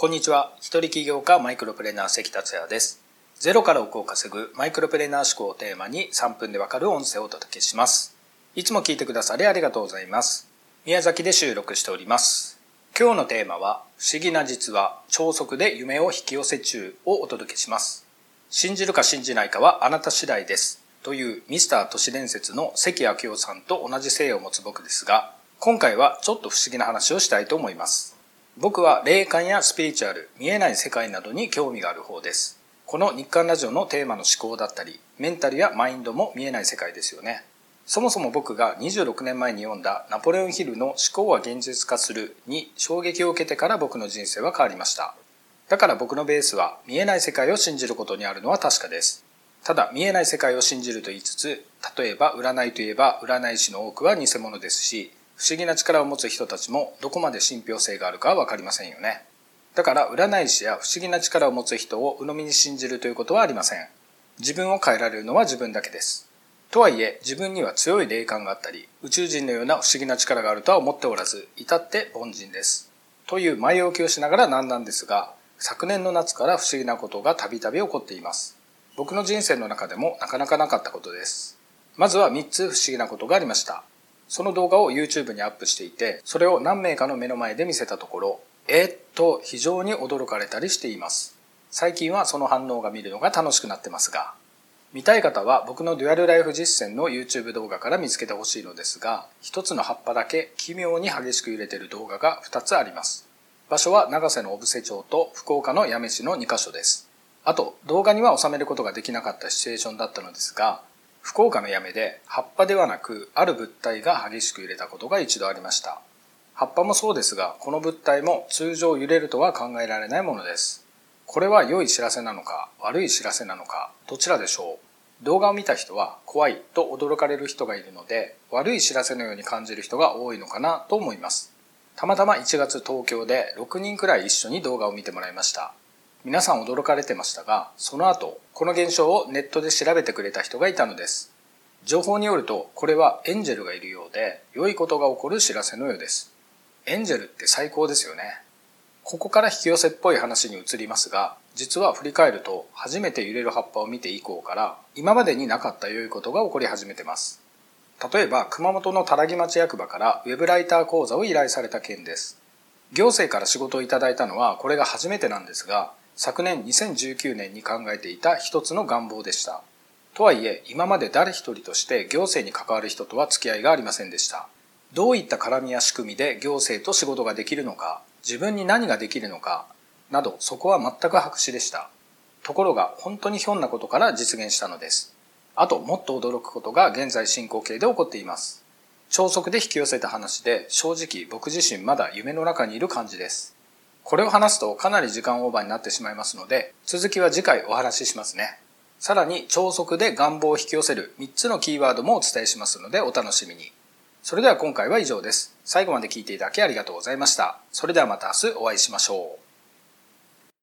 こんにちは。一人起業家マイクロプレーナー関達也です。ゼロから億を稼ぐマイクロプレーナー思考をテーマに3分でわかる音声をお届けします。いつも聞いてくださりありがとうございます。宮崎で収録しております。今日のテーマは、不思議な実話、超速で夢を引き寄せ中をお届けします。信じるか信じないかはあなた次第です。というミスター都市伝説の関明夫さんと同じ姓を持つ僕ですが、今回はちょっと不思議な話をしたいと思います。僕は霊感やスピリチュアル、見えない世界などに興味がある方です。この日刊ラジオのテーマの思考だったり、メンタルやマインドも見えない世界ですよね。そもそも僕が26年前に読んだナポレオンヒルの思考は現実化するに衝撃を受けてから僕の人生は変わりました。だから僕のベースは見えない世界を信じることにあるのは確かです。ただ見えない世界を信じると言いつつ、例えば占いといえば占い師の多くは偽物ですし、不思議な力を持つ人たちもどこまで信憑性があるかはわかりませんよね。だから占い師や不思議な力を持つ人を鵜呑みに信じるということはありません。自分を変えられるのは自分だけです。とはいえ自分には強い霊感があったり宇宙人のような不思議な力があるとは思っておらず至って凡人です。という前置きをしながらなんなんですが昨年の夏から不思議なことがたびたび起こっています。僕の人生の中でもなかなかなかったことです。まずは3つ不思議なことがありました。その動画を YouTube にアップしていて、それを何名かの目の前で見せたところ、えー、っと非常に驚かれたりしています。最近はその反応が見るのが楽しくなってますが、見たい方は僕のデュアルライフ実践の YouTube 動画から見つけてほしいのですが、一つの葉っぱだけ奇妙に激しく揺れている動画が2つあります。場所は長瀬の小布施町と福岡の八女市の2カ所です。あと、動画には収めることができなかったシチュエーションだったのですが、福岡のやめで葉っぱではなくある物体が激しく揺れたことが一度ありました。葉っぱもそうですが、この物体も通常揺れるとは考えられないものです。これは良い知らせなのか悪い知らせなのかどちらでしょう動画を見た人は怖いと驚かれる人がいるので悪い知らせのように感じる人が多いのかなと思います。たまたま1月東京で6人くらい一緒に動画を見てもらいました。皆さん驚かれてましたが、その後、この現象をネットで調べてくれた人がいたのです。情報によると、これはエンジェルがいるようで、良いことが起こる知らせのようです。エンジェルって最高ですよね。ここから引き寄せっぽい話に移りますが、実は振り返ると、初めて揺れる葉っぱを見て以降から、今までになかった良いことが起こり始めてます。例えば、熊本の多良木町役場からウェブライター講座を依頼された件です。行政から仕事をいただいたのはこれが初めてなんですが、昨年2019年に考えていた一つの願望でした。とはいえ、今まで誰一人として行政に関わる人とは付き合いがありませんでした。どういった絡みや仕組みで行政と仕事ができるのか、自分に何ができるのか、などそこは全く白紙でした。ところが本当にひょんなことから実現したのです。あともっと驚くことが現在進行形で起こっています。超速で引き寄せた話で正直僕自身まだ夢の中にいる感じです。これを話すとかなり時間オーバーになってしまいますので、続きは次回お話ししますね。さらに超速で願望を引き寄せる3つのキーワードもお伝えしますのでお楽しみに。それでは今回は以上です。最後まで聞いていただきありがとうございました。それではまた明日お会いしましょう。